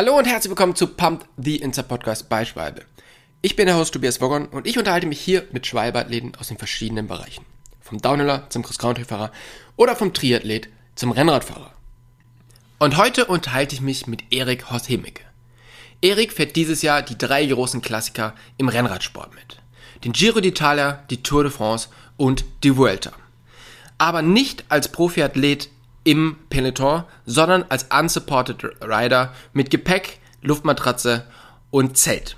Hallo und herzlich willkommen zu Pumped the Insta Podcast bei Schwalbe. Ich bin der Host Tobias Woggon und ich unterhalte mich hier mit Schwalbe-Athleten aus den verschiedenen Bereichen. Vom Downhiller zum Cross-Country-Fahrer oder vom Triathlet zum Rennradfahrer. Und heute unterhalte ich mich mit Erik Horst Hemecke. Erik fährt dieses Jahr die drei großen Klassiker im Rennradsport mit. Den Giro d'Italia, die Tour de France und die Vuelta. Aber nicht als Profiathlet im Peloton, sondern als unsupported Rider mit Gepäck, Luftmatratze und Zelt.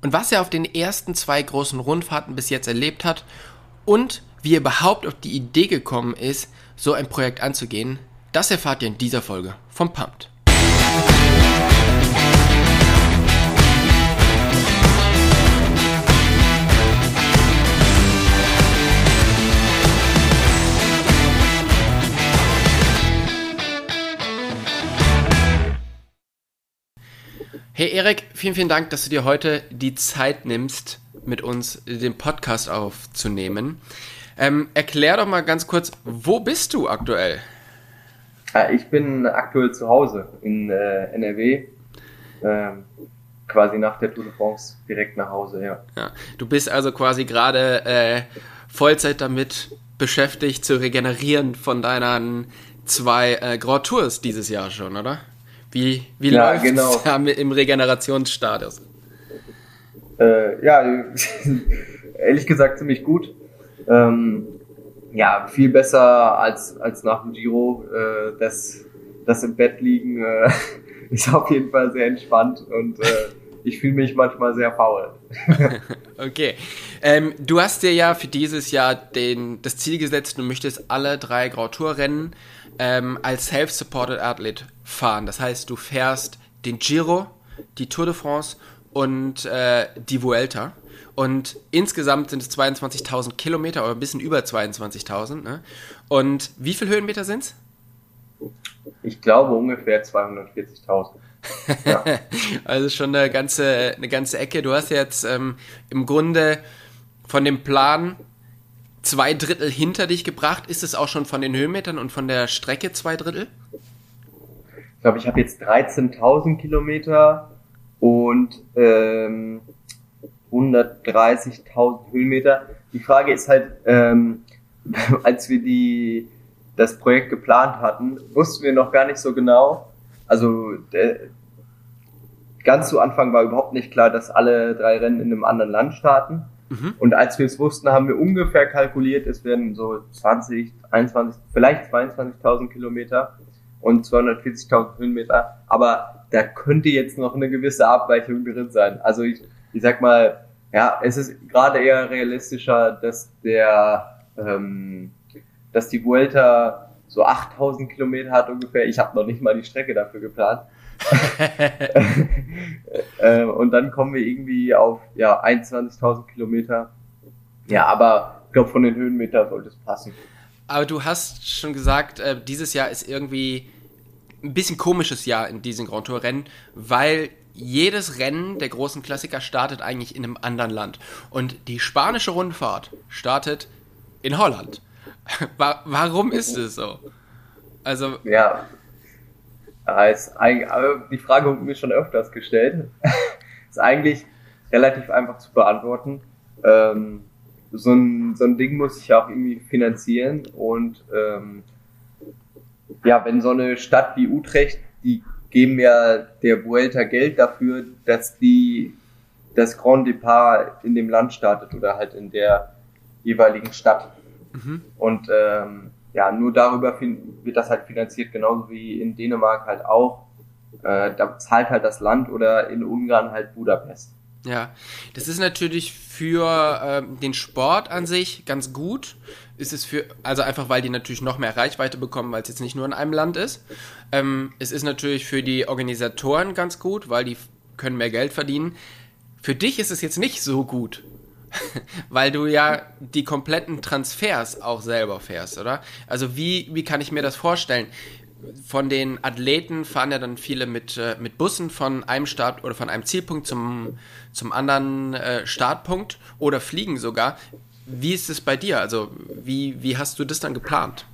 Und was er auf den ersten zwei großen Rundfahrten bis jetzt erlebt hat und wie er überhaupt auf die Idee gekommen ist, so ein Projekt anzugehen, das erfahrt ihr in dieser Folge vom Pumped. Hey Erik, vielen, vielen Dank, dass du dir heute die Zeit nimmst, mit uns den Podcast aufzunehmen. Ähm, erklär doch mal ganz kurz, wo bist du aktuell? Ich bin aktuell zu Hause in äh, NRW, ähm, quasi nach der Tour de France direkt nach Hause, ja. ja du bist also quasi gerade äh, Vollzeit damit beschäftigt zu regenerieren von deinen zwei äh, Grand Tours dieses Jahr schon, oder? Wie, wie ja, läuft genau. im Regenerationsstatus? Äh, ja, ehrlich gesagt ziemlich gut. Ähm, ja, viel besser als, als nach dem Giro. Äh, das, das im Bett liegen äh, ist auf jeden Fall sehr entspannt und äh, ich fühle mich manchmal sehr faul. okay. Ähm, du hast dir ja für dieses Jahr den, das Ziel gesetzt, du möchtest alle drei Grand Tour Rennen ähm, als Self-Supported Athlet fahren. Das heißt, du fährst den Giro, die Tour de France und äh, die Vuelta. Und insgesamt sind es 22.000 Kilometer oder ein bisschen über 22.000. Ne? Und wie viele Höhenmeter sind es? Ich glaube ungefähr 240.000. Ja. also schon eine ganze, eine ganze Ecke. Du hast jetzt ähm, im Grunde von dem Plan zwei Drittel hinter dich gebracht. Ist es auch schon von den Höhenmetern und von der Strecke zwei Drittel? Ich glaube, ich habe jetzt 13.000 Kilometer und ähm, 130.000 Höhenmeter. Die Frage ist halt, ähm, als wir die, das Projekt geplant hatten, wussten wir noch gar nicht so genau. Also der, ganz zu Anfang war überhaupt nicht klar, dass alle drei Rennen in einem anderen Land starten. Mhm. Und als wir es wussten, haben wir ungefähr kalkuliert, es werden so 20, 21, vielleicht 22.000 Kilometer und 240.000 Höhenmeter. Aber da könnte jetzt noch eine gewisse Abweichung drin sein. Also ich, ich sag mal, ja, es ist gerade eher realistischer, dass der, ähm, dass die Vuelta so 8000 Kilometer hat ungefähr. Ich habe noch nicht mal die Strecke dafür geplant. äh, und dann kommen wir irgendwie auf ja 21.000 Kilometer. Ja, aber ich glaube von den Höhenmetern sollte es passen. Aber du hast schon gesagt, äh, dieses Jahr ist irgendwie ein bisschen komisches Jahr in diesen Grand Tour Rennen, weil jedes Rennen der großen Klassiker startet eigentlich in einem anderen Land. Und die spanische Rundfahrt startet in Holland. Warum ist es so? Also. Ja. Ist die Frage wurde mir schon öfters gestellt. ist eigentlich relativ einfach zu beantworten. Ähm, so, ein, so ein Ding muss ich auch irgendwie finanzieren und ähm, ja, wenn so eine Stadt wie Utrecht, die geben ja der Vuelta Geld dafür, dass die das Grand Depart in dem Land startet oder halt in der jeweiligen Stadt. Mhm. Und ähm, ja, nur darüber wird das halt finanziert, genauso wie in Dänemark halt auch. Äh, da zahlt halt das Land oder in Ungarn halt Budapest. Ja, das ist natürlich für ähm, den Sport an sich ganz gut. Ist es für, also einfach weil die natürlich noch mehr Reichweite bekommen, weil es jetzt nicht nur in einem Land ist. Ähm, es ist natürlich für die Organisatoren ganz gut, weil die können mehr Geld verdienen. Für dich ist es jetzt nicht so gut, weil du ja die kompletten Transfers auch selber fährst, oder? Also wie, wie kann ich mir das vorstellen? von den Athleten fahren ja dann viele mit, äh, mit Bussen von einem Start oder von einem Zielpunkt zum, zum anderen äh, Startpunkt oder fliegen sogar. Wie ist es bei dir? Also, wie, wie hast du das dann geplant?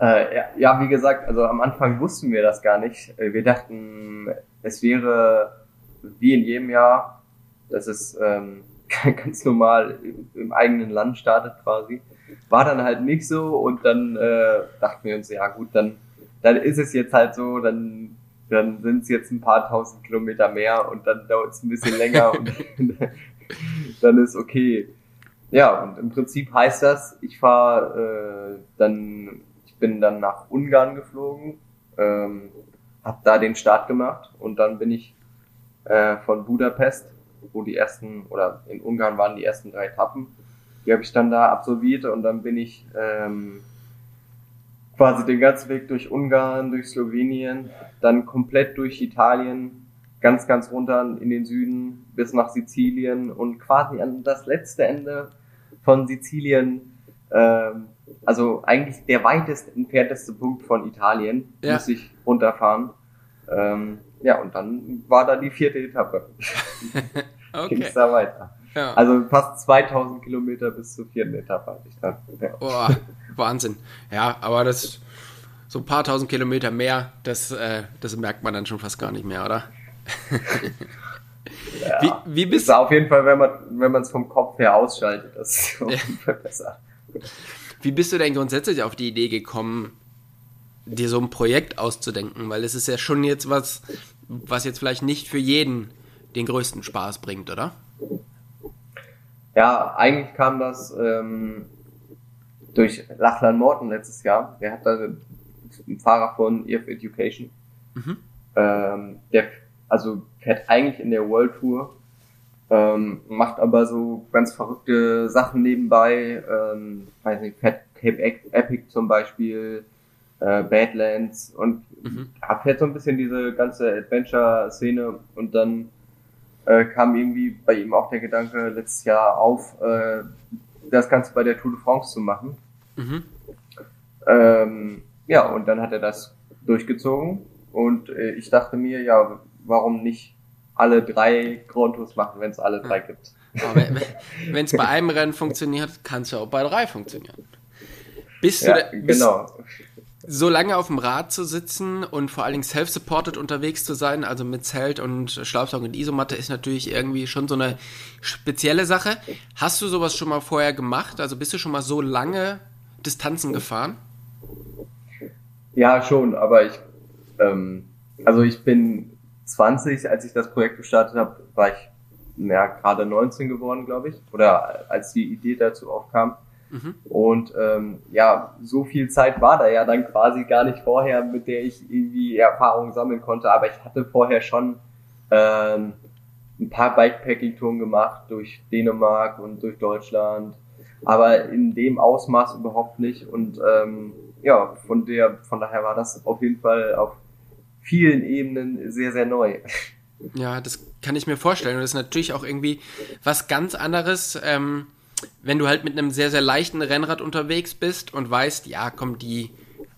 Äh, ja, ja, wie gesagt, also am Anfang wussten wir das gar nicht. Äh, wir dachten, es wäre wie in jedem Jahr, dass es ähm, ganz normal im, im, eigenen Land startet quasi. War dann halt nicht so und dann äh, dachten wir uns, ja gut, dann, dann ist es jetzt halt so, dann, dann sind es jetzt ein paar tausend Kilometer mehr und dann dauert es ein bisschen länger und dann ist okay. Ja, und im Prinzip heißt das, ich fahre äh, dann bin dann nach Ungarn geflogen, ähm, habe da den Start gemacht und dann bin ich äh, von Budapest, wo die ersten, oder in Ungarn waren die ersten drei Etappen, die habe ich dann da absolviert und dann bin ich ähm, quasi den ganzen Weg durch Ungarn, durch Slowenien, dann komplett durch Italien, ganz, ganz runter in den Süden bis nach Sizilien und quasi an das letzte Ende von Sizilien ähm, also eigentlich der weitest entfernteste Punkt von Italien, ja. muss ich runterfahren. Ähm, ja, und dann war da die vierte Etappe. okay. Ging da weiter. Ja. Also fast 2000 Kilometer bis zur vierten Etappe hatte ich dann. Ja. Boah, Wahnsinn. Ja, aber das so ein paar tausend Kilometer mehr, das, äh, das merkt man dann schon fast gar nicht mehr, oder? ja, wie, wie bist du? Auf jeden Fall, wenn man wenn man es vom Kopf her ausschaltet, das ist auf jeden Fall besser. Wie bist du denn grundsätzlich auf die Idee gekommen, dir so ein Projekt auszudenken? Weil es ist ja schon jetzt was, was jetzt vielleicht nicht für jeden den größten Spaß bringt, oder? Ja, eigentlich kam das ähm, durch Lachlan Morton letztes Jahr. Der hat da einen Fahrer von EF Education. Mhm. Ähm, der also fährt eigentlich in der World Tour ähm, macht aber so ganz verrückte Sachen nebenbei, ähm, weiß nicht, Fat Cape Epic zum Beispiel, äh, Badlands und mhm. fährt so ein bisschen diese ganze Adventure-Szene und dann äh, kam irgendwie bei ihm auch der Gedanke letztes Jahr auf, äh, das Ganze bei der Tour de France zu machen. Mhm. Ähm, ja, und dann hat er das durchgezogen und äh, ich dachte mir, ja, warum nicht alle drei Grand Tours machen, wenn es alle drei ja. gibt. Wenn es bei einem Rennen funktioniert, kann es ja auch bei drei funktionieren. Bist ja, du bist genau. So lange auf dem Rad zu sitzen und vor allen Dingen self-supported unterwegs zu sein, also mit Zelt und Schlafsack und Isomatte, ist natürlich irgendwie schon so eine spezielle Sache. Hast du sowas schon mal vorher gemacht? Also bist du schon mal so lange Distanzen gefahren? Ja, schon, aber ich, ähm, also ich bin 20, als ich das Projekt gestartet habe, war ich ja, gerade 19 geworden, glaube ich, oder als die Idee dazu aufkam. Mhm. Und ähm, ja, so viel Zeit war da ja dann quasi gar nicht vorher, mit der ich irgendwie Erfahrungen sammeln konnte. Aber ich hatte vorher schon ähm, ein paar Bikepacking-Touren gemacht durch Dänemark und durch Deutschland, aber in dem Ausmaß überhaupt nicht. Und ähm, ja, von der, von daher war das auf jeden Fall auf vielen Ebenen sehr, sehr neu. Ja, das kann ich mir vorstellen. Und das ist natürlich auch irgendwie was ganz anderes, ähm, wenn du halt mit einem sehr, sehr leichten Rennrad unterwegs bist und weißt, ja, komm, die,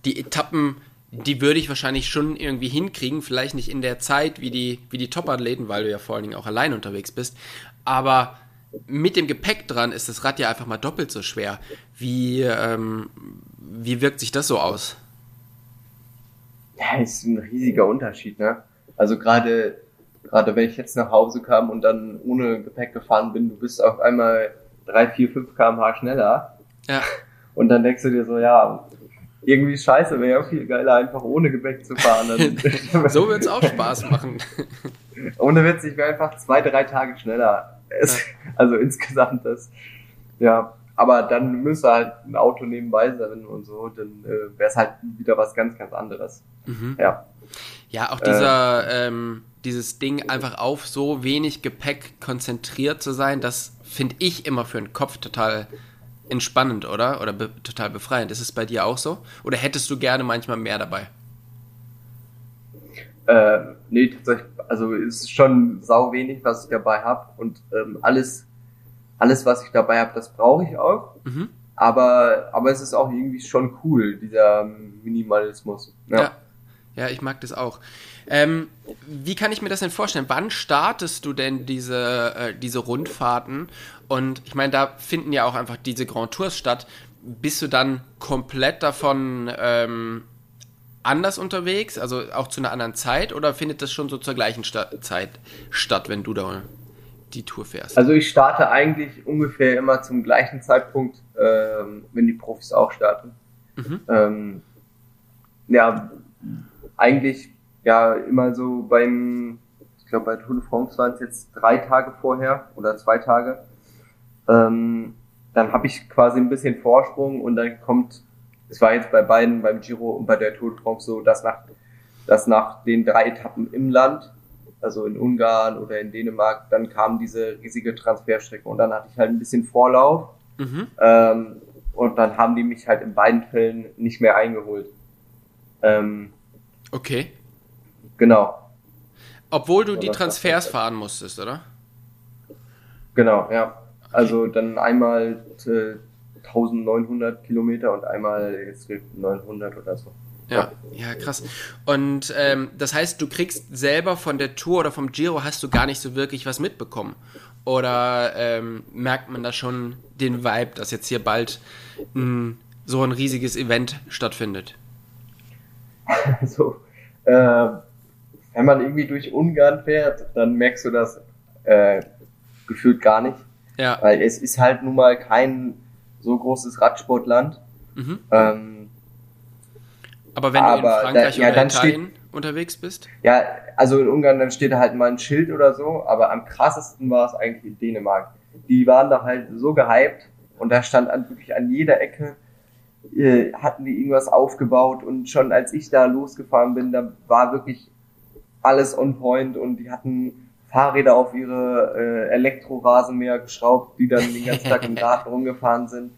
die Etappen, die würde ich wahrscheinlich schon irgendwie hinkriegen. Vielleicht nicht in der Zeit wie die, wie die Top-Athleten, weil du ja vor allen Dingen auch allein unterwegs bist. Aber mit dem Gepäck dran ist das Rad ja einfach mal doppelt so schwer. Wie, ähm, wie wirkt sich das so aus? Ja, ist ein riesiger Unterschied, ne? Also gerade gerade wenn ich jetzt nach Hause kam und dann ohne Gepäck gefahren bin, du bist auf einmal drei, vier, fünf kmh schneller. Ja. Und dann denkst du dir so, ja, irgendwie scheiße, wäre ja viel geiler, einfach ohne Gepäck zu fahren. so wird's auch Spaß machen. ohne Witz, ich wäre einfach zwei, drei Tage schneller. Es, ja. Also insgesamt das, ja, aber dann müsste halt ein Auto nebenbei sein und so, dann äh, wäre es halt wieder was ganz, ganz anderes. Mhm. Ja. Ja, auch dieser, äh, ähm, dieses Ding einfach auf so wenig Gepäck konzentriert zu sein, das finde ich immer für den Kopf total entspannend, oder? Oder be total befreiend. Ist es bei dir auch so? Oder hättest du gerne manchmal mehr dabei? Äh, nee, tatsächlich, also es ist schon sau wenig, was ich dabei habe und ähm, alles alles, was ich dabei habe, das brauche ich auch. Mhm. Aber, aber es ist auch irgendwie schon cool, dieser Minimalismus. Ja. ja. Ja ich mag das auch. Ähm, wie kann ich mir das denn vorstellen? Wann startest du denn diese, äh, diese Rundfahrten? Und ich meine, da finden ja auch einfach diese Grand Tours statt. bist du dann komplett davon ähm, anders unterwegs, also auch zu einer anderen Zeit, oder findet das schon so zur gleichen Sta Zeit statt, wenn du da die Tour fährst? Also ich starte eigentlich ungefähr immer zum gleichen Zeitpunkt, ähm, wenn die Profis auch starten. Mhm. Ähm, ja, eigentlich ja immer so beim, ich glaube bei Tour de France waren es jetzt drei Tage vorher oder zwei Tage. Ähm, dann habe ich quasi ein bisschen Vorsprung und dann kommt, es war jetzt bei beiden, beim Giro und bei der Tour de France so, dass nach, dass nach den drei Etappen im Land, also in Ungarn oder in Dänemark, dann kam diese riesige Transferstrecke und dann hatte ich halt ein bisschen Vorlauf mhm. ähm, und dann haben die mich halt in beiden Fällen nicht mehr eingeholt. Ähm, okay. Genau. Obwohl du die Transfers fahren musstest, oder? Genau, ja. Also dann einmal äh, 1900 Kilometer und einmal jetzt 900 oder so. Ja, ja, krass. Und ähm, das heißt, du kriegst selber von der Tour oder vom Giro hast du gar nicht so wirklich was mitbekommen. Oder ähm, merkt man da schon den Vibe, dass jetzt hier bald ein, so ein riesiges Event stattfindet? so, äh, wenn man irgendwie durch Ungarn fährt, dann merkst du das äh, gefühlt gar nicht. Ja. Weil es ist halt nun mal kein so großes Radsportland. Mhm. Ähm, aber wenn aber du in Frankreich da, ja, oder Italien steht, unterwegs bist? Ja, also in Ungarn, dann steht da halt mal ein Schild oder so, aber am krassesten war es eigentlich in Dänemark. Die waren da halt so gehypt und da stand an, wirklich an jeder Ecke, äh, hatten die irgendwas aufgebaut und schon als ich da losgefahren bin, da war wirklich alles on point und die hatten Fahrräder auf ihre äh, Elektrorasenmäher geschraubt, die dann den ganzen Tag im Garten rumgefahren sind.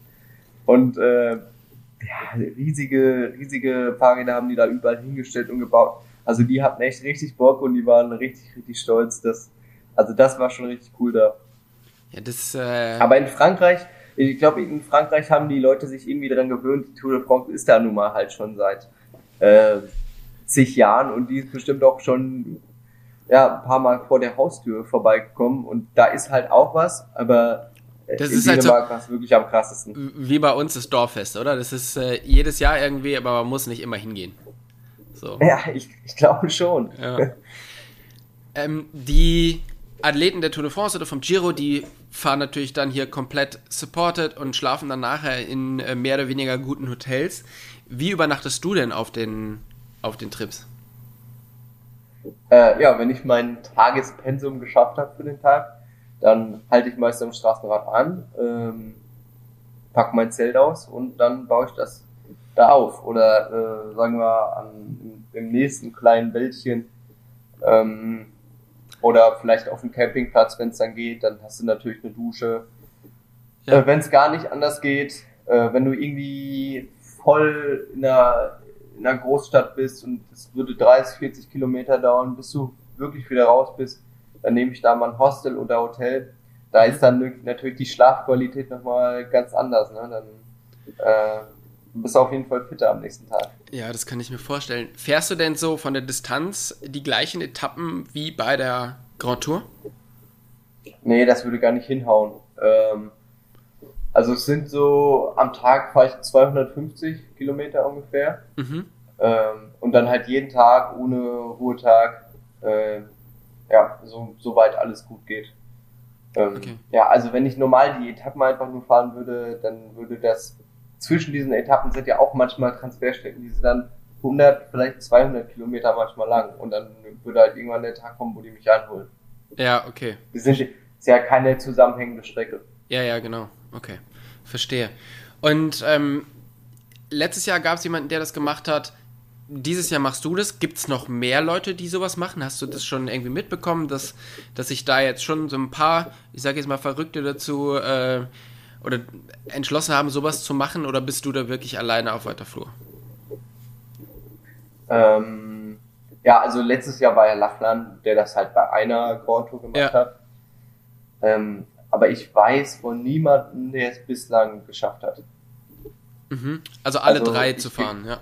Und äh, ja, riesige, riesige Fahrräder haben die da überall hingestellt und gebaut. Also die hatten echt richtig Bock und die waren richtig, richtig stolz. Dass, also das war schon richtig cool da. Ja, das, äh Aber in Frankreich, ich glaube, in Frankreich haben die Leute sich irgendwie daran gewöhnt, die Tour de France ist da nun mal halt schon seit äh, zig Jahren und die ist bestimmt auch schon ja, ein paar Mal vor der Haustür vorbeigekommen und da ist halt auch was, aber das in ist halt Dänemark halt so, wirklich am krassesten. Wie bei uns das Dorffest, oder? Das ist äh, jedes Jahr irgendwie, aber man muss nicht immer hingehen. So. Ja, ich, ich glaube schon. Ja. ähm, die Athleten der Tour de France oder vom Giro, die fahren natürlich dann hier komplett supported und schlafen dann nachher in äh, mehr oder weniger guten Hotels. Wie übernachtest du denn auf den, auf den Trips? Äh, ja, wenn ich mein Tagespensum geschafft habe für den Tag, dann halte ich meist am Straßenrad an, ähm, pack mein Zelt aus und dann baue ich das da auf. Oder äh, sagen wir an, im nächsten kleinen Wäldchen ähm, oder vielleicht auf dem Campingplatz, wenn es dann geht, dann hast du natürlich eine Dusche. Ja. Äh, wenn es gar nicht anders geht, äh, wenn du irgendwie voll in der in einer Großstadt bist und es würde 30, 40 Kilometer dauern, bis du wirklich wieder raus bist, dann nehme ich da mal ein Hostel oder Hotel. Da ist dann natürlich die Schlafqualität nochmal ganz anders. Ne? Dann äh, bist du auf jeden Fall fitter am nächsten Tag. Ja, das kann ich mir vorstellen. Fährst du denn so von der Distanz die gleichen Etappen wie bei der Grand Tour? Nee, das würde gar nicht hinhauen. Ähm, also es sind so, am Tag fahre ich 250 Kilometer ungefähr. Mhm. Ähm, und dann halt jeden Tag ohne Ruhetag, äh, ja, so, so weit alles gut geht. Ähm, okay. Ja, also wenn ich normal die Etappen einfach nur fahren würde, dann würde das, zwischen diesen Etappen sind ja auch manchmal Transferstrecken, die sind dann 100, vielleicht 200 Kilometer manchmal lang. Und dann würde halt irgendwann der Tag kommen, wo die mich einholen. Ja, okay. Das ist ja keine zusammenhängende Strecke. Ja, ja, genau. Okay, verstehe. Und ähm, letztes Jahr gab es jemanden, der das gemacht hat. Dieses Jahr machst du das. Gibt es noch mehr Leute, die sowas machen? Hast du das schon irgendwie mitbekommen, dass, dass sich da jetzt schon so ein paar, ich sage jetzt mal, Verrückte dazu äh, oder entschlossen haben, sowas zu machen? Oder bist du da wirklich alleine auf weiter Flur? Ähm, ja, also letztes Jahr war ja Lachlan, der das halt bei einer Grand Tour gemacht ja. hat. Ähm, aber ich weiß von niemandem, der es bislang geschafft hat. Mhm. Also alle also drei zu fahren, ja.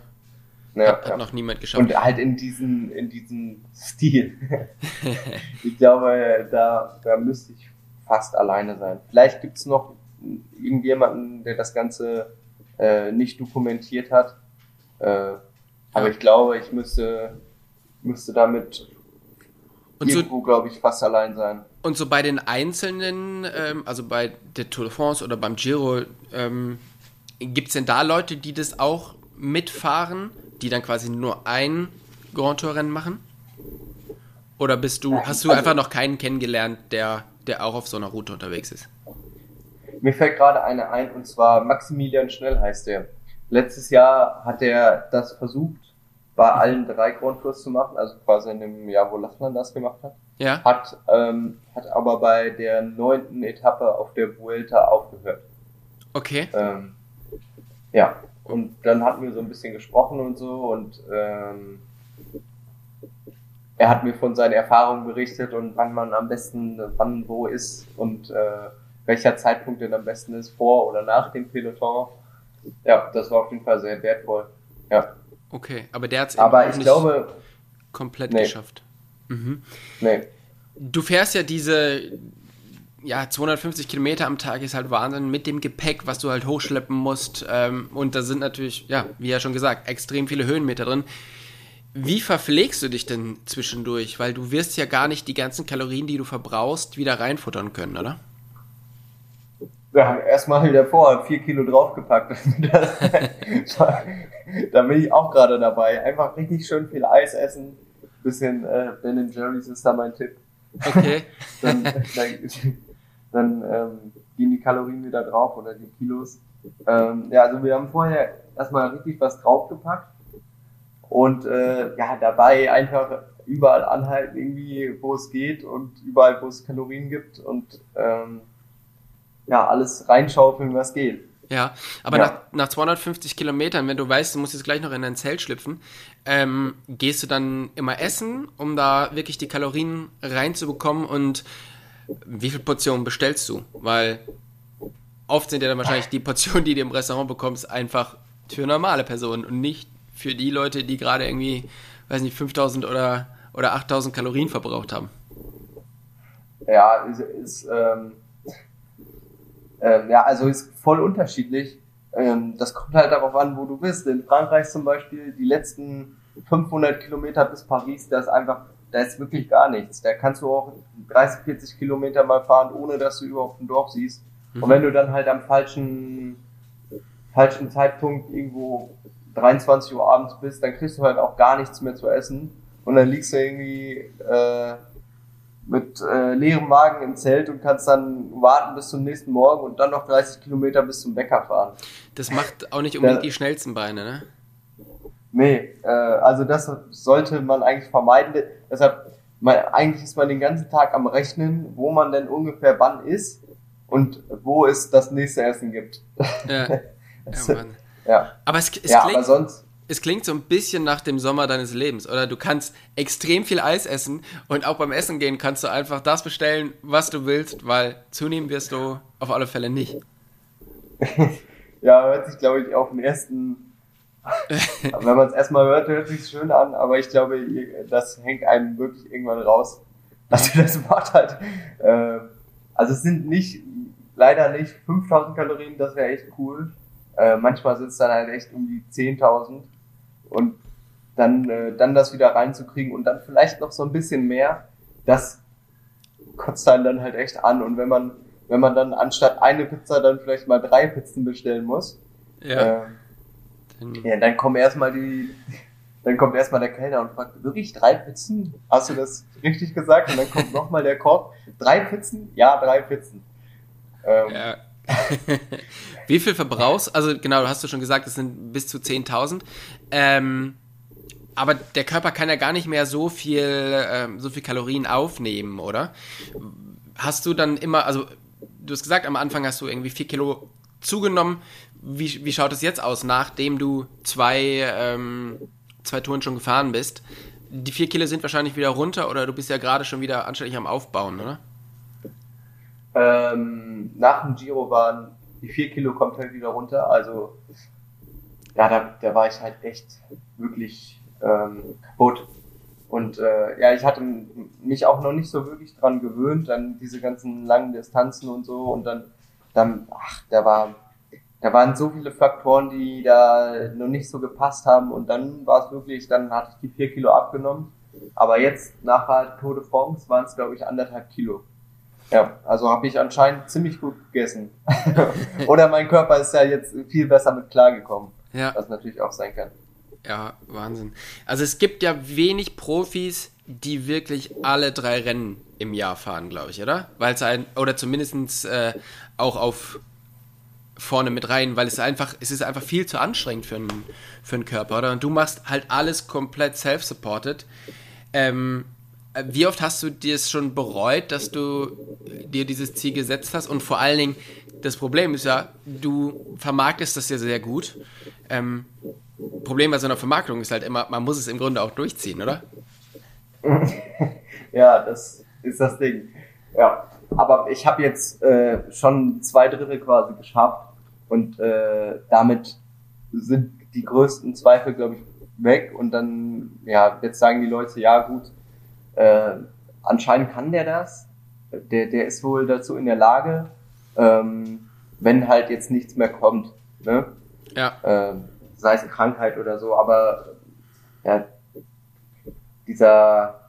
Ja, hat, hat noch niemand geschafft. Und halt in diesem, in diesem Stil. ich glaube, da, da müsste ich fast alleine sein. Vielleicht gibt's noch irgendjemanden, der das Ganze äh, nicht dokumentiert hat. Äh, aber ich glaube, ich müsste, müsste damit und irgendwo, so, glaube ich, fast allein sein. Und so bei den einzelnen, ähm, also bei der Tour de France oder beim Giro, ähm, gibt es denn da Leute, die das auch mitfahren, die dann quasi nur ein Grand Tour Rennen machen? Oder bist du, hast du also, einfach noch keinen kennengelernt, der, der auch auf so einer Route unterwegs ist? Mir fällt gerade eine ein, und zwar Maximilian Schnell heißt der. Letztes Jahr hat er das versucht, bei allen drei Grand Tours zu machen, also quasi in dem Jahr, wo Lachmann das gemacht hat. Ja. Hat, ähm, hat aber bei der neunten Etappe auf der Vuelta aufgehört. Okay. Ähm, ja, und dann hatten wir so ein bisschen gesprochen und so und ähm, er hat mir von seinen Erfahrungen berichtet und wann man am besten, wann wo ist und äh, welcher Zeitpunkt denn am besten ist, vor oder nach dem Peloton. Ja, das war auf jeden Fall sehr wertvoll. Ja. Okay, aber der hat es aber ich glaube, komplett nee. geschafft. Mhm. Nee. Du fährst ja diese ja, 250 Kilometer am Tag ist halt Wahnsinn mit dem Gepäck, was du halt hochschleppen musst. Ähm, und da sind natürlich, ja, wie ja schon gesagt, extrem viele Höhenmeter drin. Wie verpflegst du dich denn zwischendurch? Weil du wirst ja gar nicht die ganzen Kalorien, die du verbrauchst, wieder reinfuttern können, oder? Ja, erstmal wieder vor, vier Kilo draufgepackt. da bin ich auch gerade dabei. Einfach richtig schön viel Eis essen. Bisschen äh, Ben Jerry's ist da mein Tipp. Okay. dann dann, dann ähm, gehen die Kalorien wieder drauf oder die Kilos. Ähm, ja, also wir haben vorher erstmal richtig was draufgepackt und äh, ja, dabei einfach überall anhalten, irgendwie, wo es geht und überall, wo es Kalorien gibt und ähm, ja, alles reinschaufeln, was geht. Ja, aber ja. Nach, nach 250 Kilometern, wenn du weißt, du musst jetzt gleich noch in dein Zelt schlüpfen, ähm, gehst du dann immer essen, um da wirklich die Kalorien reinzubekommen und wie viele Portionen bestellst du? Weil oft sind ja dann wahrscheinlich die Portionen, die du im Restaurant bekommst, einfach für normale Personen und nicht für die Leute, die gerade irgendwie, weiß nicht, 5000 oder, oder 8000 Kalorien verbraucht haben. Ja, ist, ist ähm, ähm, ja, also ist voll unterschiedlich. Ähm, das kommt halt darauf an, wo du bist. In Frankreich zum Beispiel, die letzten 500 Kilometer bis Paris, da ist einfach, da ist wirklich gar nichts. Da kannst du auch 30, 40 Kilometer mal fahren, ohne dass du überhaupt ein Dorf siehst. Mhm. Und wenn du dann halt am falschen, falschen Zeitpunkt irgendwo 23 Uhr abends bist, dann kriegst du halt auch gar nichts mehr zu essen. Und dann liegst du irgendwie äh, mit äh, leerem Magen im Zelt und kannst dann warten bis zum nächsten Morgen und dann noch 30 Kilometer bis zum Bäcker fahren. Das macht auch nicht unbedingt ja. die schnellsten Beine, ne? Nee, äh, also das sollte man eigentlich vermeiden. Deshalb, man, eigentlich ist man den ganzen Tag am Rechnen, wo man denn ungefähr wann ist und wo es das nächste Essen gibt. Ja, ja, Mann. ja. Aber es, es ja, klingt, aber sonst, es klingt so ein bisschen nach dem Sommer deines Lebens, oder? Du kannst extrem viel Eis essen und auch beim Essen gehen kannst du einfach das bestellen, was du willst, weil zunehmen wirst du auf alle Fälle nicht. ja, hört sich, glaube ich, auf den ersten. Wenn man es erstmal hört, hört sich schön an, aber ich glaube, das hängt einem wirklich irgendwann raus. Also das macht halt. Äh, also es sind nicht, leider nicht 5000 Kalorien, das wäre echt cool. Äh, manchmal sind es dann halt echt um die 10.000 und dann, äh, dann das wieder reinzukriegen und dann vielleicht noch so ein bisschen mehr, das kotzt einen dann halt echt an. Und wenn man, wenn man dann anstatt eine Pizza dann vielleicht mal drei Pizzen bestellen muss, ja, äh, ja dann kommen erstmal die, dann kommt erstmal der Kellner und fragt, wirklich drei Pizzen? Hast du das richtig gesagt? Und dann kommt nochmal der Korb, drei Pizzen? Ja, drei Pizzen. Ähm, ja. Wie viel verbrauchst Also genau, du hast du schon gesagt, es sind bis zu 10.000. Ähm, aber der Körper kann ja gar nicht mehr so viel, ähm, so viel Kalorien aufnehmen, oder? Hast du dann immer, also du hast gesagt, am Anfang hast du irgendwie 4 Kilo zugenommen. Wie, wie schaut es jetzt aus, nachdem du zwei, ähm, zwei Touren schon gefahren bist? Die 4 Kilo sind wahrscheinlich wieder runter oder du bist ja gerade schon wieder anständig am Aufbauen, oder? Ähm, nach dem Giro waren die 4 Kilo kommt halt wieder runter. Also ja, da, da war ich halt echt wirklich ähm, kaputt. Und äh, ja, ich hatte mich auch noch nicht so wirklich dran gewöhnt, dann diese ganzen langen Distanzen und so. Und dann, dann ach, da war, da waren so viele Faktoren, die da noch nicht so gepasst haben und dann war es wirklich, dann hatte ich die vier Kilo abgenommen. Aber jetzt nach der Tour de France waren es, glaube ich, anderthalb Kilo. Ja, also habe ich anscheinend ziemlich gut gegessen. Oder mein Körper ist ja jetzt viel besser mit klargekommen. Ja. Was natürlich auch sein kann. Ja, Wahnsinn. Also es gibt ja wenig Profis, die wirklich alle drei Rennen im Jahr fahren, glaube ich, oder? Weil es ein, oder zumindest äh, auch auf vorne mit rein, weil es einfach, es ist einfach viel zu anstrengend für einen, für einen Körper, oder? Und du machst halt alles komplett self-supported. Ähm, wie oft hast du dir es schon bereut, dass du dir dieses Ziel gesetzt hast? Und vor allen Dingen, das Problem ist ja, du vermarktest das ja sehr gut. Ähm, Problem bei so einer Vermarktung ist halt immer, man muss es im Grunde auch durchziehen, oder? ja, das ist das Ding. Ja, aber ich habe jetzt äh, schon zwei Drittel quasi geschafft und äh, damit sind die größten Zweifel, glaube ich, weg und dann, ja, jetzt sagen die Leute, ja gut, äh, anscheinend kann der das, der, der ist wohl dazu in der Lage, ähm, wenn halt jetzt nichts mehr kommt, ne? Ja. Äh, sei es eine Krankheit oder so, aber ja, dieser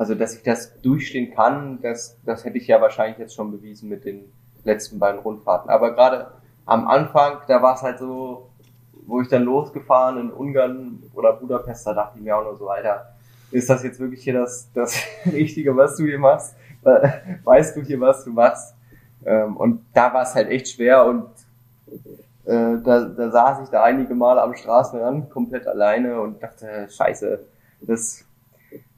also, dass ich das durchstehen kann, das, das hätte ich ja wahrscheinlich jetzt schon bewiesen mit den letzten beiden Rundfahrten. Aber gerade am Anfang, da war es halt so, wo ich dann losgefahren in Ungarn oder Budapest, da dachte ich mir auch nur so, Alter, ist das jetzt wirklich hier das, das Richtige, was du hier machst? Weißt du hier, was du machst? Ähm, und da war es halt echt schwer und äh, da, da saß ich da einige Male am Straßenrand komplett alleine und dachte, scheiße, das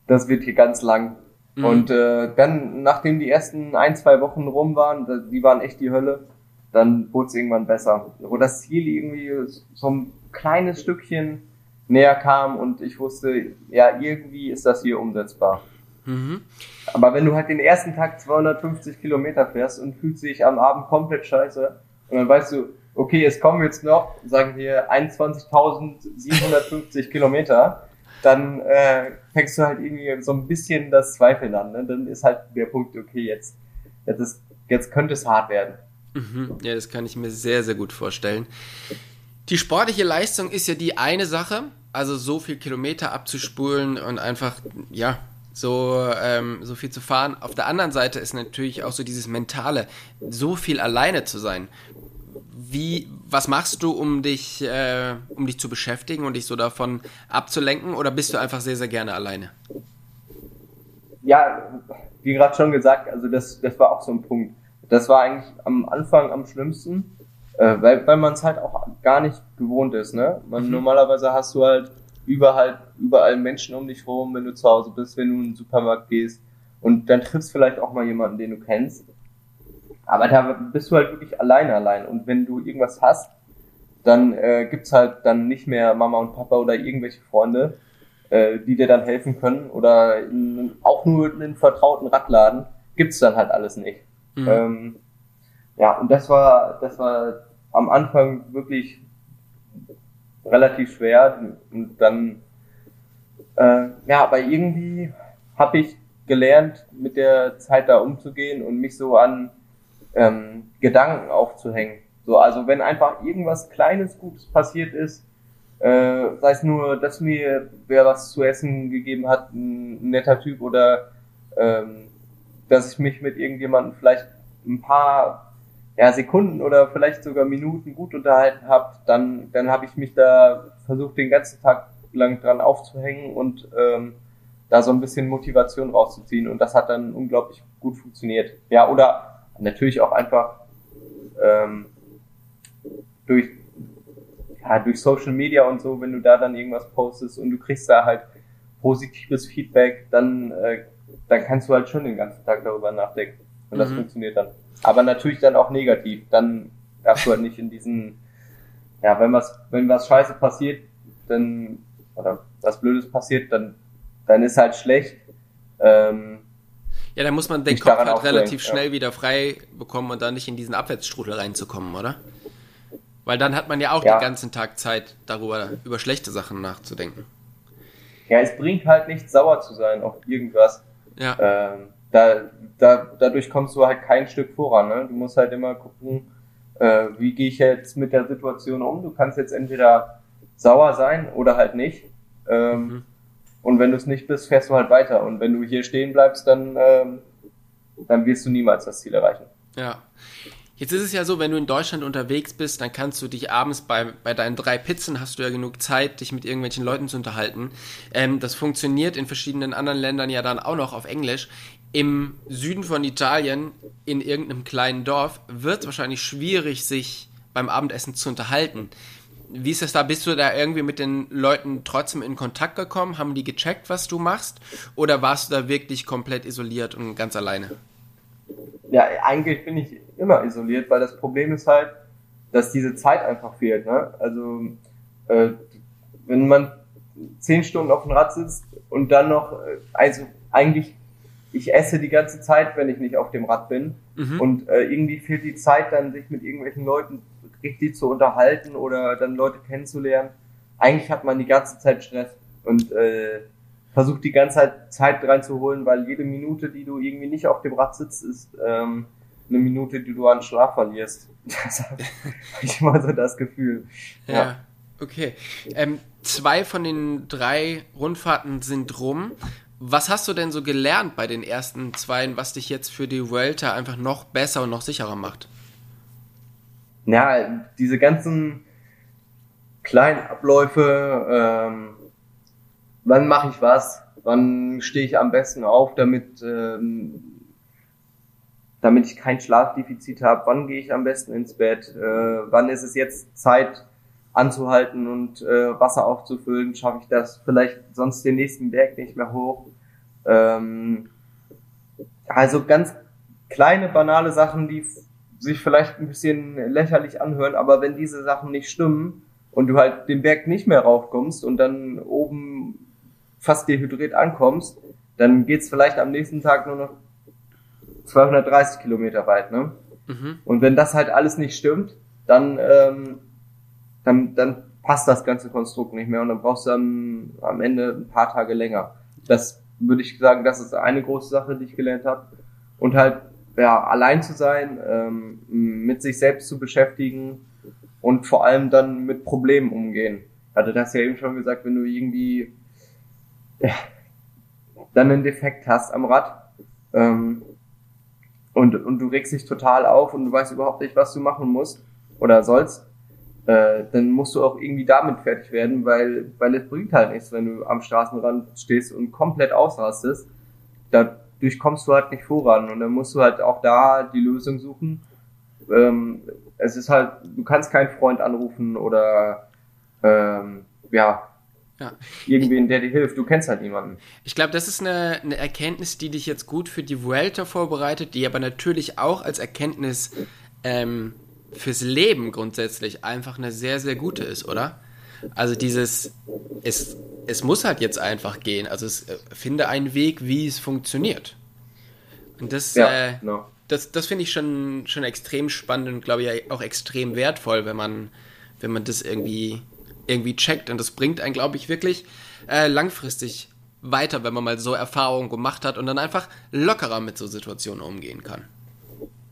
das wird hier ganz lang. Mhm. Und äh, dann, nachdem die ersten ein, zwei Wochen rum waren, die waren echt die Hölle, dann wurde es irgendwann besser. Wo das Ziel irgendwie so ein kleines Stückchen näher kam und ich wusste, ja, irgendwie ist das hier umsetzbar. Mhm. Aber wenn du halt den ersten Tag 250 Kilometer fährst und fühlst dich am Abend komplett scheiße und dann weißt du, okay, es kommen jetzt noch, sagen wir, 21.750 Kilometer, dann äh, fängst du halt irgendwie so ein bisschen das Zweifeln an. Ne? Dann ist halt der Punkt, okay, jetzt, jetzt, ist, jetzt könnte es hart werden. Mhm. Ja, das kann ich mir sehr, sehr gut vorstellen. Die sportliche Leistung ist ja die eine Sache, also so viel Kilometer abzuspulen und einfach, ja, so, ähm, so viel zu fahren. Auf der anderen Seite ist natürlich auch so dieses Mentale, so viel alleine zu sein wie, was machst du, um dich, äh, um dich zu beschäftigen und dich so davon abzulenken? Oder bist du einfach sehr, sehr gerne alleine? Ja, wie gerade schon gesagt, also das, das war auch so ein Punkt. Das war eigentlich am Anfang am schlimmsten, äh, weil, weil man es halt auch gar nicht gewohnt ist. Ne? Man, mhm. Normalerweise hast du halt überall, überall Menschen um dich rum, wenn du zu Hause bist, wenn du in den Supermarkt gehst. Und dann triffst vielleicht auch mal jemanden, den du kennst. Aber da bist du halt wirklich alleine allein. Und wenn du irgendwas hast, dann äh, gibt's halt dann nicht mehr Mama und Papa oder irgendwelche Freunde, äh, die dir dann helfen können. Oder in, auch nur in einen vertrauten Radladen gibt's dann halt alles nicht. Mhm. Ähm, ja, und das war, das war am Anfang wirklich relativ schwer. Und dann, äh, ja, aber irgendwie habe ich gelernt, mit der Zeit da umzugehen und mich so an ähm, Gedanken aufzuhängen. So, also wenn einfach irgendwas Kleines Gutes passiert ist, äh, sei es nur, dass mir wer was zu essen gegeben hat, ein netter Typ oder ähm, dass ich mich mit irgendjemandem vielleicht ein paar ja, Sekunden oder vielleicht sogar Minuten gut unterhalten habe, dann, dann habe ich mich da versucht, den ganzen Tag lang dran aufzuhängen und ähm, da so ein bisschen Motivation rauszuziehen. Und das hat dann unglaublich gut funktioniert. Ja, oder natürlich auch einfach ähm, durch, ja, durch Social Media und so, wenn du da dann irgendwas postest und du kriegst da halt positives Feedback, dann, äh, dann kannst du halt schon den ganzen Tag darüber nachdenken. Und das mhm. funktioniert dann. Aber natürlich dann auch negativ. Dann darfst du halt nicht in diesen, ja, wenn was, wenn was scheiße passiert, dann, oder was Blödes passiert, dann, dann ist halt schlecht. Ähm, ja, da muss man den Kopf halt relativ schnell ja. wieder frei bekommen und dann nicht in diesen Abwärtsstrudel reinzukommen, oder? Weil dann hat man ja auch ja. den ganzen Tag Zeit, darüber über schlechte Sachen nachzudenken. Ja, es bringt halt nichts, sauer zu sein auf irgendwas. Ja. Ähm, da, da, dadurch kommst du halt kein Stück voran. Ne? Du musst halt immer gucken, äh, wie gehe ich jetzt mit der Situation um? Du kannst jetzt entweder sauer sein oder halt nicht. Ähm, mhm. Und wenn du es nicht bist, fährst du halt weiter. Und wenn du hier stehen bleibst, dann, ähm, dann wirst du niemals das Ziel erreichen. Ja. Jetzt ist es ja so, wenn du in Deutschland unterwegs bist, dann kannst du dich abends bei, bei deinen drei Pizzen, hast du ja genug Zeit, dich mit irgendwelchen Leuten zu unterhalten. Ähm, das funktioniert in verschiedenen anderen Ländern ja dann auch noch auf Englisch. Im Süden von Italien, in irgendeinem kleinen Dorf, wird es wahrscheinlich schwierig, sich beim Abendessen zu unterhalten. Wie ist das da? Bist du da irgendwie mit den Leuten trotzdem in Kontakt gekommen? Haben die gecheckt, was du machst? Oder warst du da wirklich komplett isoliert und ganz alleine? Ja, eigentlich bin ich immer isoliert, weil das Problem ist halt, dass diese Zeit einfach fehlt. Ne? Also äh, wenn man zehn Stunden auf dem Rad sitzt und dann noch, äh, also eigentlich, ich esse die ganze Zeit, wenn ich nicht auf dem Rad bin. Mhm. Und äh, irgendwie fehlt die Zeit dann, sich mit irgendwelchen Leuten richtig zu unterhalten oder dann Leute kennenzulernen. Eigentlich hat man die ganze Zeit Stress und äh, versucht die ganze Zeit Zeit reinzuholen, weil jede Minute, die du irgendwie nicht auf dem Rad sitzt, ist ähm, eine Minute, die du an Schlaf verlierst. Das habe ich immer so das Gefühl. Ja, ja. okay. Ähm, zwei von den drei Rundfahrten sind rum. Was hast du denn so gelernt bei den ersten zwei, was dich jetzt für die Vuelta einfach noch besser und noch sicherer macht? Ja, diese ganzen kleinen Abläufe, ähm, wann mache ich was, wann stehe ich am besten auf, damit ähm, damit ich kein Schlafdefizit habe, wann gehe ich am besten ins Bett, äh, wann ist es jetzt Zeit anzuhalten und äh, Wasser aufzufüllen, schaffe ich das vielleicht sonst den nächsten Berg nicht mehr hoch. Ähm, also ganz kleine, banale Sachen, die sich vielleicht ein bisschen lächerlich anhören, aber wenn diese Sachen nicht stimmen und du halt den Berg nicht mehr raufkommst und dann oben fast dehydriert ankommst, dann geht's vielleicht am nächsten Tag nur noch 230 Kilometer weit, ne? Mhm. Und wenn das halt alles nicht stimmt, dann, ähm, dann, dann passt das ganze Konstrukt nicht mehr und dann brauchst du dann am Ende ein paar Tage länger. Das würde ich sagen, das ist eine große Sache, die ich gelernt habe. Und halt, ja, allein zu sein, ähm, mit sich selbst zu beschäftigen und vor allem dann mit Problemen umgehen. Also das ja eben schon gesagt, wenn du irgendwie ja, dann einen Defekt hast am Rad, ähm, und, und du regst dich total auf und du weißt überhaupt nicht, was du machen musst oder sollst, äh, dann musst du auch irgendwie damit fertig werden, weil, weil es bringt halt nichts, wenn du am Straßenrand stehst und komplett ausrastest. Dadurch kommst du halt nicht voran und dann musst du halt auch da die Lösung suchen. Ähm, es ist halt, du kannst keinen Freund anrufen oder ähm, ja, ja. Irgendwen, der dir hilft. Du kennst halt niemanden. Ich glaube, das ist eine, eine Erkenntnis, die dich jetzt gut für die Vuelta vorbereitet, die aber natürlich auch als Erkenntnis ähm, fürs Leben grundsätzlich einfach eine sehr, sehr gute ist, oder? Also dieses, es, es muss halt jetzt einfach gehen. Also es, äh, finde einen Weg, wie es funktioniert. Und das, ja, äh, no. das, das finde ich schon, schon extrem spannend und glaube ich auch extrem wertvoll, wenn man, wenn man das irgendwie irgendwie checkt. Und das bringt einen, glaube ich, wirklich äh, langfristig weiter, wenn man mal so Erfahrungen gemacht hat und dann einfach lockerer mit so Situationen umgehen kann.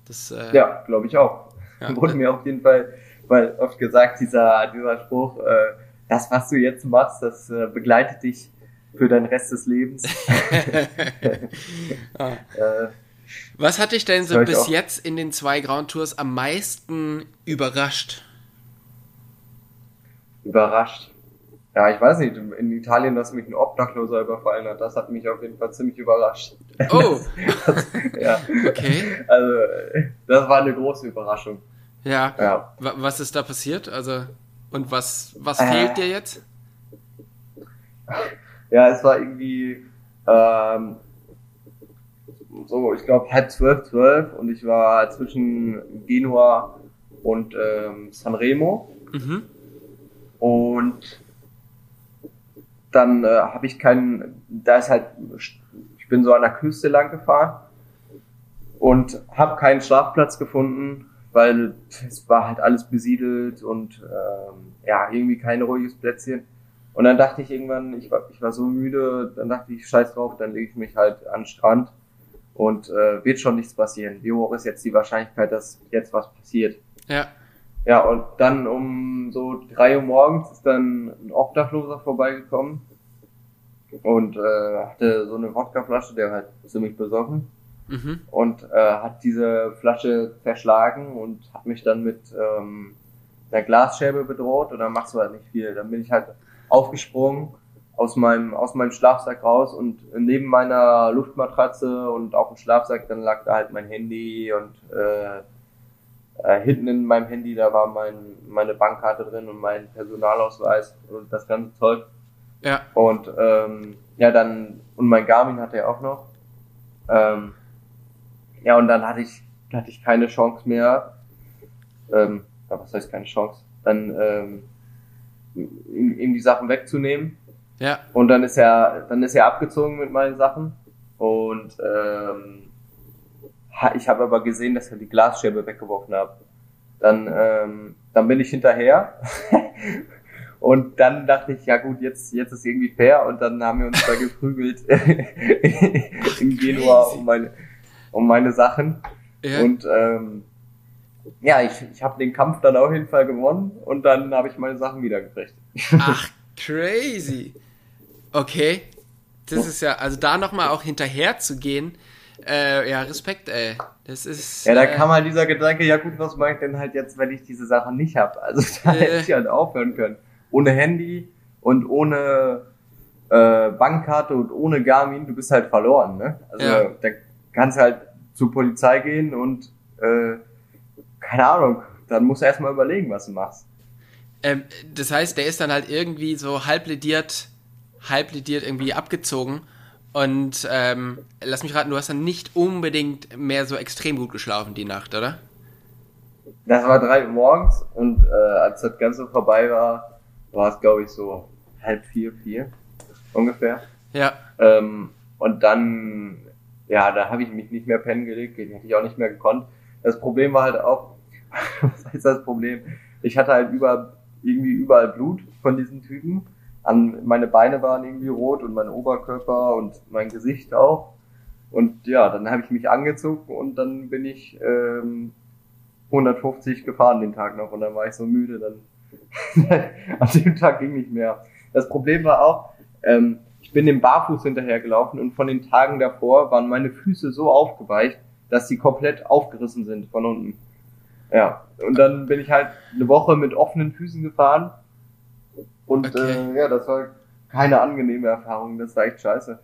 Das, äh, ja, glaube ich auch. Ja, Wurde mir auf jeden Fall weil oft gesagt, dieser, dieser Spruch, äh, das, was du jetzt machst, das äh, begleitet dich für den Rest des Lebens. ah. äh, was hat dich denn so bis jetzt in den zwei Grand Tours am meisten überrascht? überrascht. Ja, ich weiß nicht, in Italien, dass mich ein Obdachloser überfallen hat, das hat mich auf jeden Fall ziemlich überrascht. Oh! das, ja. Okay. Also, das war eine große Überraschung. Ja. ja. Was ist da passiert? Also, und was, was äh, fehlt dir jetzt? Ja, es war irgendwie, ähm, so, ich glaube halb zwölf, zwölf und ich war zwischen Genua und ähm, Sanremo. Mhm. Und dann äh, habe ich keinen, da ist halt, bin so an der Küste lang gefahren und habe keinen Schlafplatz gefunden, weil es war halt alles besiedelt und ähm, ja, irgendwie kein ruhiges Plätzchen. Und dann dachte ich irgendwann, ich war, ich war so müde, dann dachte ich, scheiß drauf, dann lege ich mich halt an den Strand und äh, wird schon nichts passieren. Wie hoch ist jetzt die Wahrscheinlichkeit, dass jetzt was passiert? Ja. ja, und dann um so drei Uhr morgens ist dann ein Obdachloser vorbeigekommen und äh, hatte so eine Wodkaflasche, der halt ziemlich besoffen Mhm. und äh, hat diese Flasche zerschlagen und hat mich dann mit ähm, einer Glasscherbe bedroht und dann machst du halt nicht viel. Dann bin ich halt aufgesprungen aus meinem aus meinem Schlafsack raus und neben meiner Luftmatratze und auf dem Schlafsack dann lag da halt mein Handy und äh, äh, hinten in meinem Handy da war mein meine Bankkarte drin und mein Personalausweis und das ganze Zeug Ja. und ähm, ja dann und mein Garmin hatte er auch noch ähm, ja und dann hatte ich hatte ich keine Chance mehr ähm, was heißt keine Chance dann ähm, ihm, die Sachen wegzunehmen Ja. und dann ist er, dann ist er abgezogen mit meinen Sachen. Und ähm, ich habe aber gesehen, dass er die Glasscherbe weggeworfen hat. Dann, ähm, dann bin ich hinterher. und dann dachte ich, ja gut, jetzt, jetzt ist irgendwie fair. Und dann haben wir uns da geprügelt in Genua um meine, um meine Sachen. Ja. Und ähm, ja, ich, ich habe den Kampf dann auf jeden Fall gewonnen. Und dann habe ich meine Sachen wiedergekriegt. Ach, crazy. Okay. Das ist ja, also da nochmal auch hinterher zu gehen. Äh, ja, Respekt, ey. Das ist. Ja, da äh, kam halt dieser Gedanke, ja gut, was mache ich denn halt jetzt, wenn ich diese Sachen nicht habe? Also da Äh. hätte ich halt aufhören können. Ohne Handy und ohne äh, Bankkarte und ohne Garmin, du bist halt verloren, ne? Also Ja. da kannst du halt zur Polizei gehen und äh, keine Ahnung, dann musst du erstmal überlegen, was du machst. Ähm, das heißt, der ist dann halt irgendwie so halb lediert, halb lediert irgendwie abgezogen. Und ähm, lass mich raten, du hast dann nicht unbedingt mehr so extrem gut geschlafen die Nacht, oder? Das war drei Uhr morgens und äh, als das Ganze vorbei war, war es glaube ich so halb vier, vier ungefähr. Ja. Ähm, und dann, ja, da habe ich mich nicht mehr pennen gelegt, den hätte ich auch nicht mehr gekonnt. Das Problem war halt auch, was heißt das Problem? Ich hatte halt über, irgendwie überall Blut von diesen Typen. An, meine Beine waren irgendwie rot und mein Oberkörper und mein Gesicht auch. Und ja, dann habe ich mich angezogen und dann bin ich ähm, 150 gefahren den Tag noch und dann war ich so müde, dann an dem Tag ging nicht mehr. Das Problem war auch, ähm, ich bin dem Barfuß hinterhergelaufen und von den Tagen davor waren meine Füße so aufgeweicht, dass sie komplett aufgerissen sind von unten. Ja, und dann bin ich halt eine Woche mit offenen Füßen gefahren und Okay. äh, ja, das war keine angenehme Erfahrung, das war echt scheiße.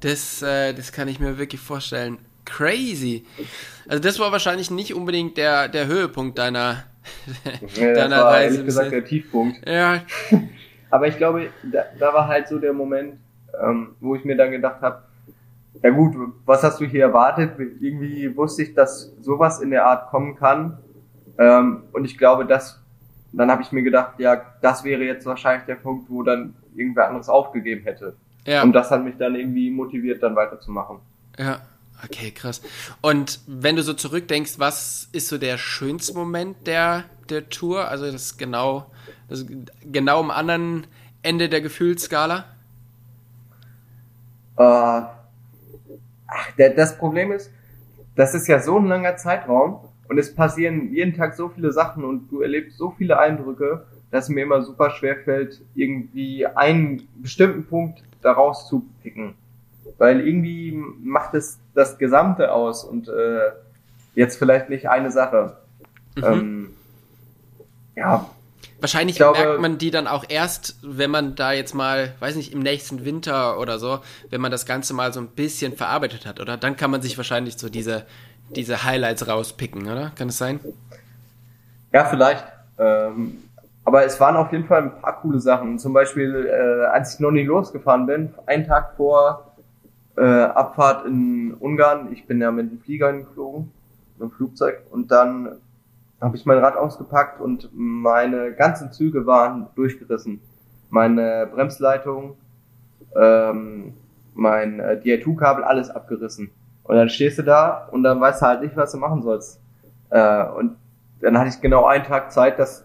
Das, äh, das kann ich mir wirklich vorstellen. Crazy. Also das war wahrscheinlich nicht unbedingt der, der Höhepunkt deiner, Ja, das deiner war Reise. ehrlich gesagt der Tiefpunkt. Ja, Aber ich glaube, da, da war halt so der Moment, ähm, wo ich mir dann gedacht habe, ja gut, was hast du hier erwartet? Irgendwie wusste ich, dass sowas in der Art kommen kann. Ähm, und ich glaube, dass dann habe ich mir gedacht, ja, das wäre jetzt wahrscheinlich der Punkt, wo dann irgendwer anderes aufgegeben hätte. ja. Und das hat mich dann irgendwie motiviert, dann weiterzumachen. Ja, okay, krass. Und wenn du so zurückdenkst, was ist so der schönste Moment der, der Tour? Also das ist genau, das genau am anderen Ende der Gefühlsskala? Äh, ach, der, das Problem ist, das ist ja so ein langer Zeitraum und es passieren jeden Tag so viele Sachen und du erlebst so viele Eindrücke, dass mir immer super schwer fällt, irgendwie einen bestimmten Punkt daraus zu picken. Weil irgendwie macht es das Gesamte aus und äh, jetzt vielleicht nicht eine Sache. Mhm. Ähm, ja, Wahrscheinlich Ich glaube- merkt man die dann auch erst, wenn man da jetzt mal, weiß nicht, im nächsten Winter oder so, wenn man das Ganze mal so ein bisschen verarbeitet hat, oder? Dann kann man sich wahrscheinlich so diese, diese Highlights rauspicken, oder? Kann es sein? Ja, vielleicht. Ähm, aber es waren auf jeden Fall ein paar coole Sachen. Zum Beispiel, äh, als ich noch nie losgefahren bin, einen Tag vor äh, Abfahrt in Ungarn, ich bin ja mit dem Flieger geflogen, mit dem Flugzeug, und dann habe ich mein Rad ausgepackt und meine ganzen Züge waren durchgerissen. Meine Bremsleitung, ähm, mein äh, DI2-Kabel, alles abgerissen. Und dann stehst du da und dann weißt du halt nicht, was du machen sollst. Äh, und dann hatte ich genau einen Tag Zeit, das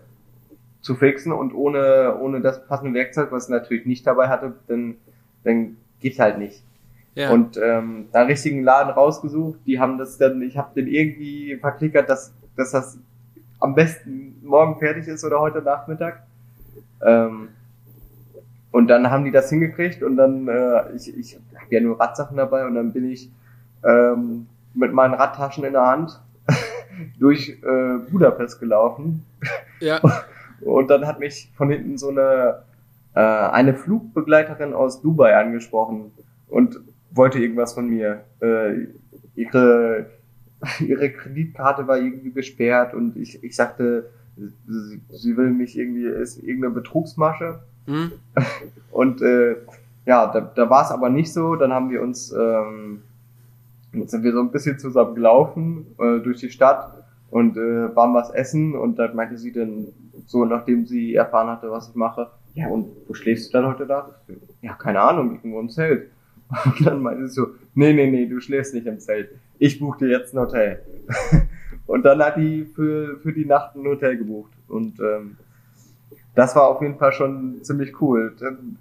zu fixen und ohne, ohne das passende Werkzeug, was ich natürlich nicht dabei hatte, dann, dann geht halt nicht. Ja. Und ähm, da richtigen Laden rausgesucht, die haben das dann, ich habe den irgendwie verklickert, dass, dass das am besten morgen fertig ist oder heute Nachmittag. Ähm, und dann haben die das hingekriegt und dann, äh, ich, ich habe ja nur Radsachen dabei und dann bin ich ähm, mit meinen Radtaschen in der Hand durch äh, Budapest gelaufen. Ja. Und dann hat mich von hinten so eine, äh, eine Flugbegleiterin aus Dubai angesprochen und wollte irgendwas von mir. Äh, ihre, ihre Kreditkarte war irgendwie gesperrt und ich, ich sagte, sie, sie will mich irgendwie, ist irgendeine Betrugsmasche. Hm? Und äh, ja, da, da war es aber nicht so. Dann haben wir uns, ähm, jetzt sind wir so ein bisschen zusammen gelaufen äh, durch die Stadt und äh, waren was essen und dann meinte sie dann so, nachdem sie erfahren hatte, was ich mache, ja und wo schläfst du dann heute da? Ja, keine Ahnung, irgendwo im Zelt. Und dann meinte sie so, nee, nee, nee, du schläfst nicht im Zelt. Ich buche dir jetzt ein Hotel. und dann hat die für, für die Nacht ein Hotel gebucht. Und ähm, das war auf jeden Fall schon ziemlich cool. Dann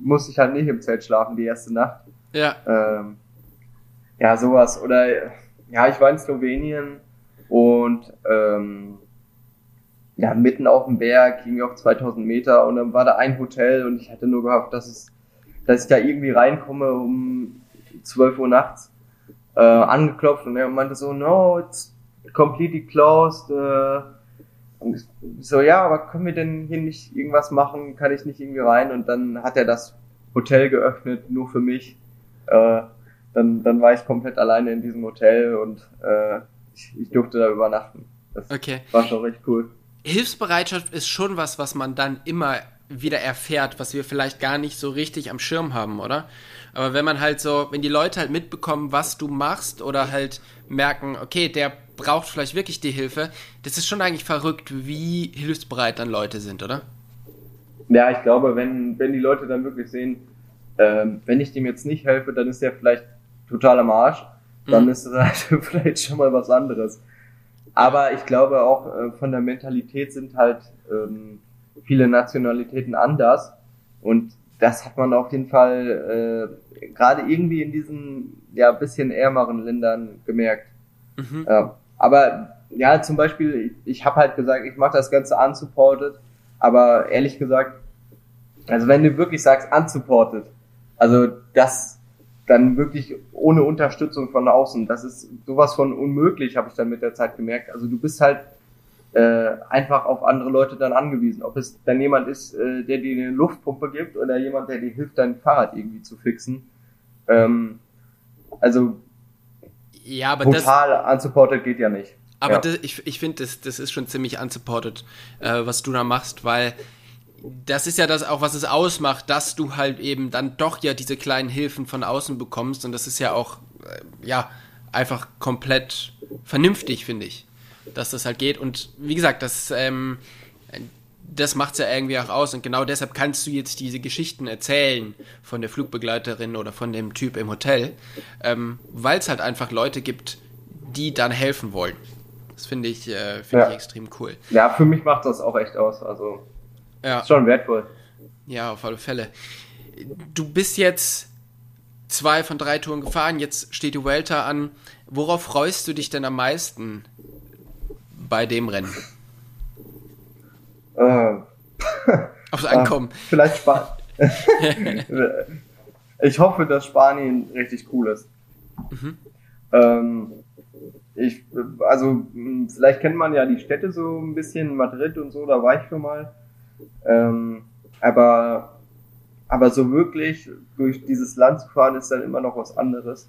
musste ich halt nicht im Zelt schlafen die erste Nacht. Ja. Ähm, ja, sowas. Oder ja, ich war in Slowenien und ähm, ja, mitten auf dem Berg, ging auf 2000 Meter und dann war da ein Hotel und ich hatte nur gehofft, dass es, dass ich da irgendwie reinkomme um 12 Uhr nachts, äh, angeklopft und er meinte so, no, it's completely closed, äh, und ich so, ja, aber können wir denn hier nicht irgendwas machen? Kann ich nicht irgendwie rein? Und dann hat er das Hotel geöffnet, nur für mich. Äh, dann, dann war ich komplett alleine in diesem Hotel und äh, ich, ich durfte da übernachten. Das Okay. war schon recht cool. Hilfsbereitschaft ist schon was, was man dann immer wieder erfährt, was wir vielleicht gar nicht so richtig am Schirm haben, oder? Aber wenn man halt so, wenn die Leute halt mitbekommen, was du machst oder halt merken, okay, der braucht vielleicht wirklich die Hilfe, das ist schon eigentlich verrückt, wie hilfsbereit dann Leute sind, oder? Ja, ich glaube, wenn, wenn die Leute dann wirklich sehen, ähm, wenn ich dem jetzt nicht helfe, dann ist der vielleicht total am Arsch. Dann Mhm. ist das halt vielleicht schon mal was anderes. Aber ich glaube auch äh, von der Mentalität sind halt ähm, viele Nationalitäten anders. Und das hat man auf jeden Fall äh, gerade irgendwie in diesen ja bisschen ärmeren Ländern gemerkt. Mhm. Ja. Aber ja, zum Beispiel, ich, ich habe halt gesagt, ich mache das Ganze unsupported, aber ehrlich gesagt, also wenn du wirklich sagst unsupported, also das dann wirklich ohne Unterstützung von außen, das ist sowas von unmöglich, habe ich dann mit der Zeit gemerkt. Also du bist halt äh, einfach auf andere Leute dann angewiesen. Ob es dann jemand ist, äh, der dir eine Luftpumpe gibt oder jemand, der dir hilft, dein Fahrrad irgendwie zu fixen. Ähm, also Ja, aber das, total unsupported geht ja nicht. Aber ja. das, ich, ich finde, das, das ist schon ziemlich unsupported, äh, was du da machst, weil das ist ja das auch, was es ausmacht, dass du halt eben dann doch ja diese kleinen Hilfen von außen bekommst und das ist ja auch, äh, ja, einfach komplett vernünftig, finde ich, dass das halt geht und wie gesagt, das, ähm, das macht's ja irgendwie auch aus und genau deshalb kannst du jetzt diese Geschichten erzählen von der Flugbegleiterin oder von dem Typ im Hotel, ähm, weil es halt einfach Leute gibt, die dann helfen wollen. Das finde ich, äh, finde Ja. ich extrem cool. Ja, für mich macht das auch echt aus. Also Ja, ist schon wertvoll. ja, auf alle Fälle. Du bist jetzt zwei von drei Touren gefahren, jetzt steht die Welter an. Worauf freust du dich denn am meisten bei dem Rennen? Äh, Aufs Ankommen. vielleicht Spanien. ich hoffe, dass Spanien richtig cool ist. Mhm. Ähm, ich, also mh, vielleicht kennt man ja die Städte so ein bisschen, Madrid und so, da war ich schon mal. Ähm, aber, aber so wirklich durch dieses Land zu fahren ist dann immer noch was anderes.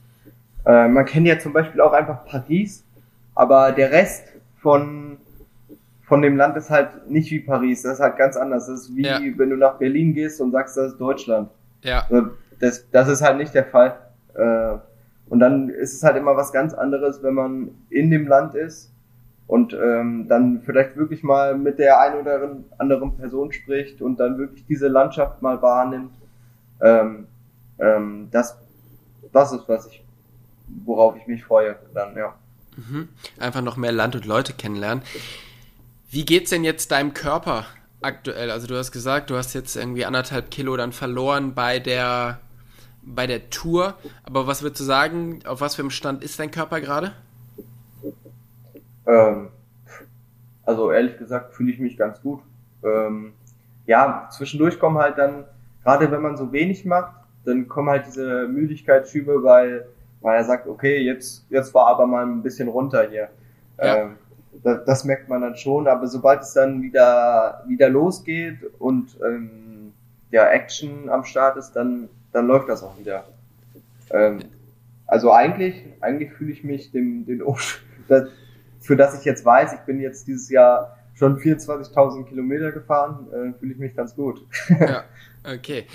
Äh, man kennt ja zum Beispiel auch einfach Paris, aber der Rest von von dem Land ist halt nicht wie Paris, das ist halt ganz anders. Das ist wie Ja. wenn du nach Berlin gehst und sagst, das ist Deutschland. Ja, Also Das, das ist halt nicht der Fall. Äh, Und dann ist es halt immer was ganz anderes, wenn man in dem Land ist und ähm, dann vielleicht wirklich mal mit der einen oder anderen Person spricht und dann wirklich diese Landschaft mal wahrnimmt. Ähm, ähm, das, das ist, was ich, worauf ich mich freue. Dann, ja. Mhm. Einfach noch mehr Land und Leute kennenlernen. Wie geht's denn jetzt deinem Körper aktuell? Also du hast gesagt, du hast jetzt irgendwie anderthalb Kilo dann verloren bei der bei der Tour. Aber was würdest du sagen, auf was für einem Stand ist dein Körper gerade? Ähm, Also ehrlich gesagt fühle ich mich ganz gut. Ähm, ja, zwischendurch kommen halt dann, gerade wenn man so wenig macht, dann kommen halt diese Müdigkeitsschübe, weil, weil er sagt, okay, jetzt, jetzt war aber mal ein bisschen runter hier. Ja. Ähm, das, das, merkt man dann schon, aber sobald es dann wieder, wieder losgeht und ähm, ja, Action am Start ist, dann, dann läuft das auch wieder. Ähm, also eigentlich, eigentlich fühle ich mich dem, den das, für das ich jetzt weiß, ich bin jetzt dieses Jahr schon 24.000 Kilometer gefahren, äh, fühle ich mich ganz gut. ja, okay.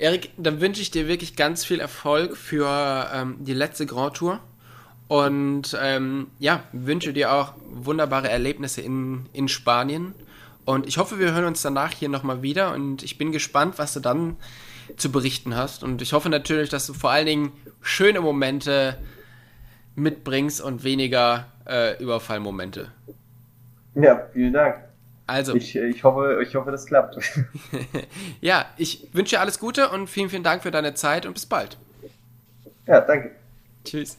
Erik, dann wünsche ich dir wirklich ganz viel Erfolg für ähm, die letzte Grand Tour. Und ähm, ja, wünsche dir auch wunderbare Erlebnisse in, in Spanien. Und ich hoffe, wir hören uns danach hier nochmal wieder. Und ich bin gespannt, was du dann zu berichten hast. Und ich hoffe natürlich, dass du vor allen Dingen schöne Momente mitbringst und weniger äh, Überfallmomente. Ja, vielen Dank. Also. Ich, ich, hoffe, ich hoffe, das klappt. ja, ich wünsche dir alles Gute und vielen, vielen Dank für deine Zeit und bis bald. Ja, danke. Tschüss.